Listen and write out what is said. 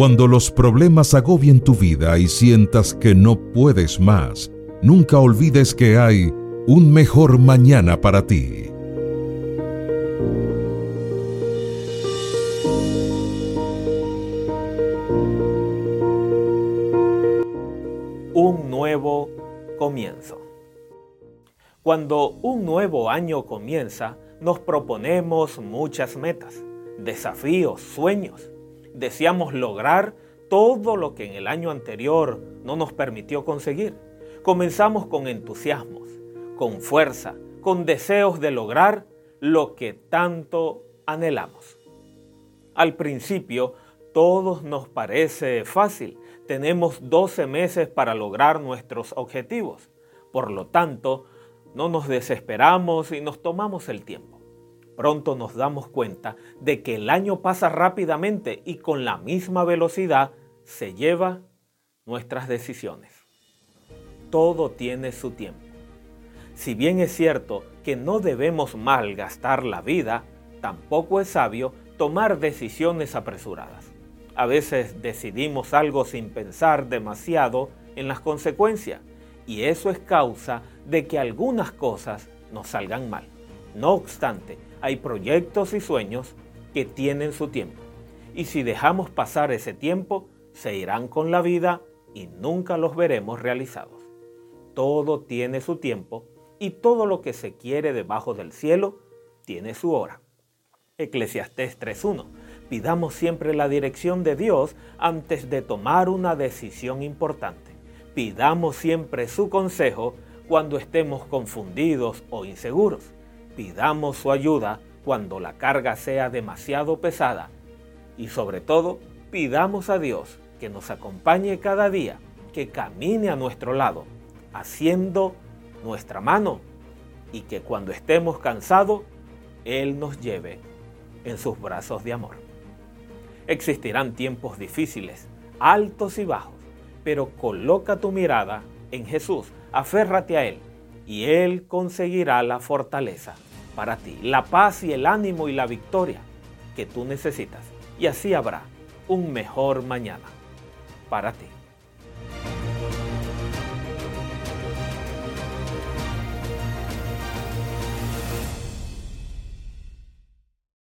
Cuando los problemas agobien tu vida y sientas que no puedes más, nunca olvides que hay un mejor mañana para ti. Un nuevo comienzo. Cuando un nuevo año comienza, nos proponemos muchas metas, desafíos, sueños. Deseamos lograr todo lo que en el año anterior no nos permitió conseguir. Comenzamos con entusiasmos, con fuerza, con deseos de lograr lo que tanto anhelamos. Al principio, todos nos parece fácil. Tenemos 12 meses para lograr nuestros objetivos. Por lo tanto, no nos desesperamos y nos tomamos el tiempo. Pronto nos damos cuenta de que el año pasa rápidamente y con la misma velocidad se lleva nuestras decisiones. Todo tiene su tiempo. Si bien es cierto que no debemos malgastar la vida, tampoco es sabio tomar decisiones apresuradas. A veces decidimos algo sin pensar demasiado en las consecuencias y eso es causa de que algunas cosas nos salgan mal. No obstante, hay proyectos y sueños que tienen su tiempo y si dejamos pasar ese tiempo, se irán con la vida y nunca los veremos realizados. Todo tiene su tiempo y todo lo que se quiere debajo del cielo tiene su hora. Eclesiastés 3.1. Pidamos siempre la dirección de Dios antes de tomar una decisión importante. Pidamos siempre su consejo cuando estemos confundidos o inseguros. Pidamos su ayuda cuando la carga sea demasiado pesada. Y sobre todo, pidamos a Dios que nos acompañe cada día, que camine a nuestro lado, haciendo nuestra mano y que cuando estemos cansados, Él nos lleve en sus brazos de amor. Existirán tiempos difíciles, altos y bajos, pero coloca tu mirada en Jesús, aférrate a Él y Él conseguirá la fortaleza para ti, la paz y el ánimo y la victoria que tú necesitas. Y así habrá un mejor mañana para ti.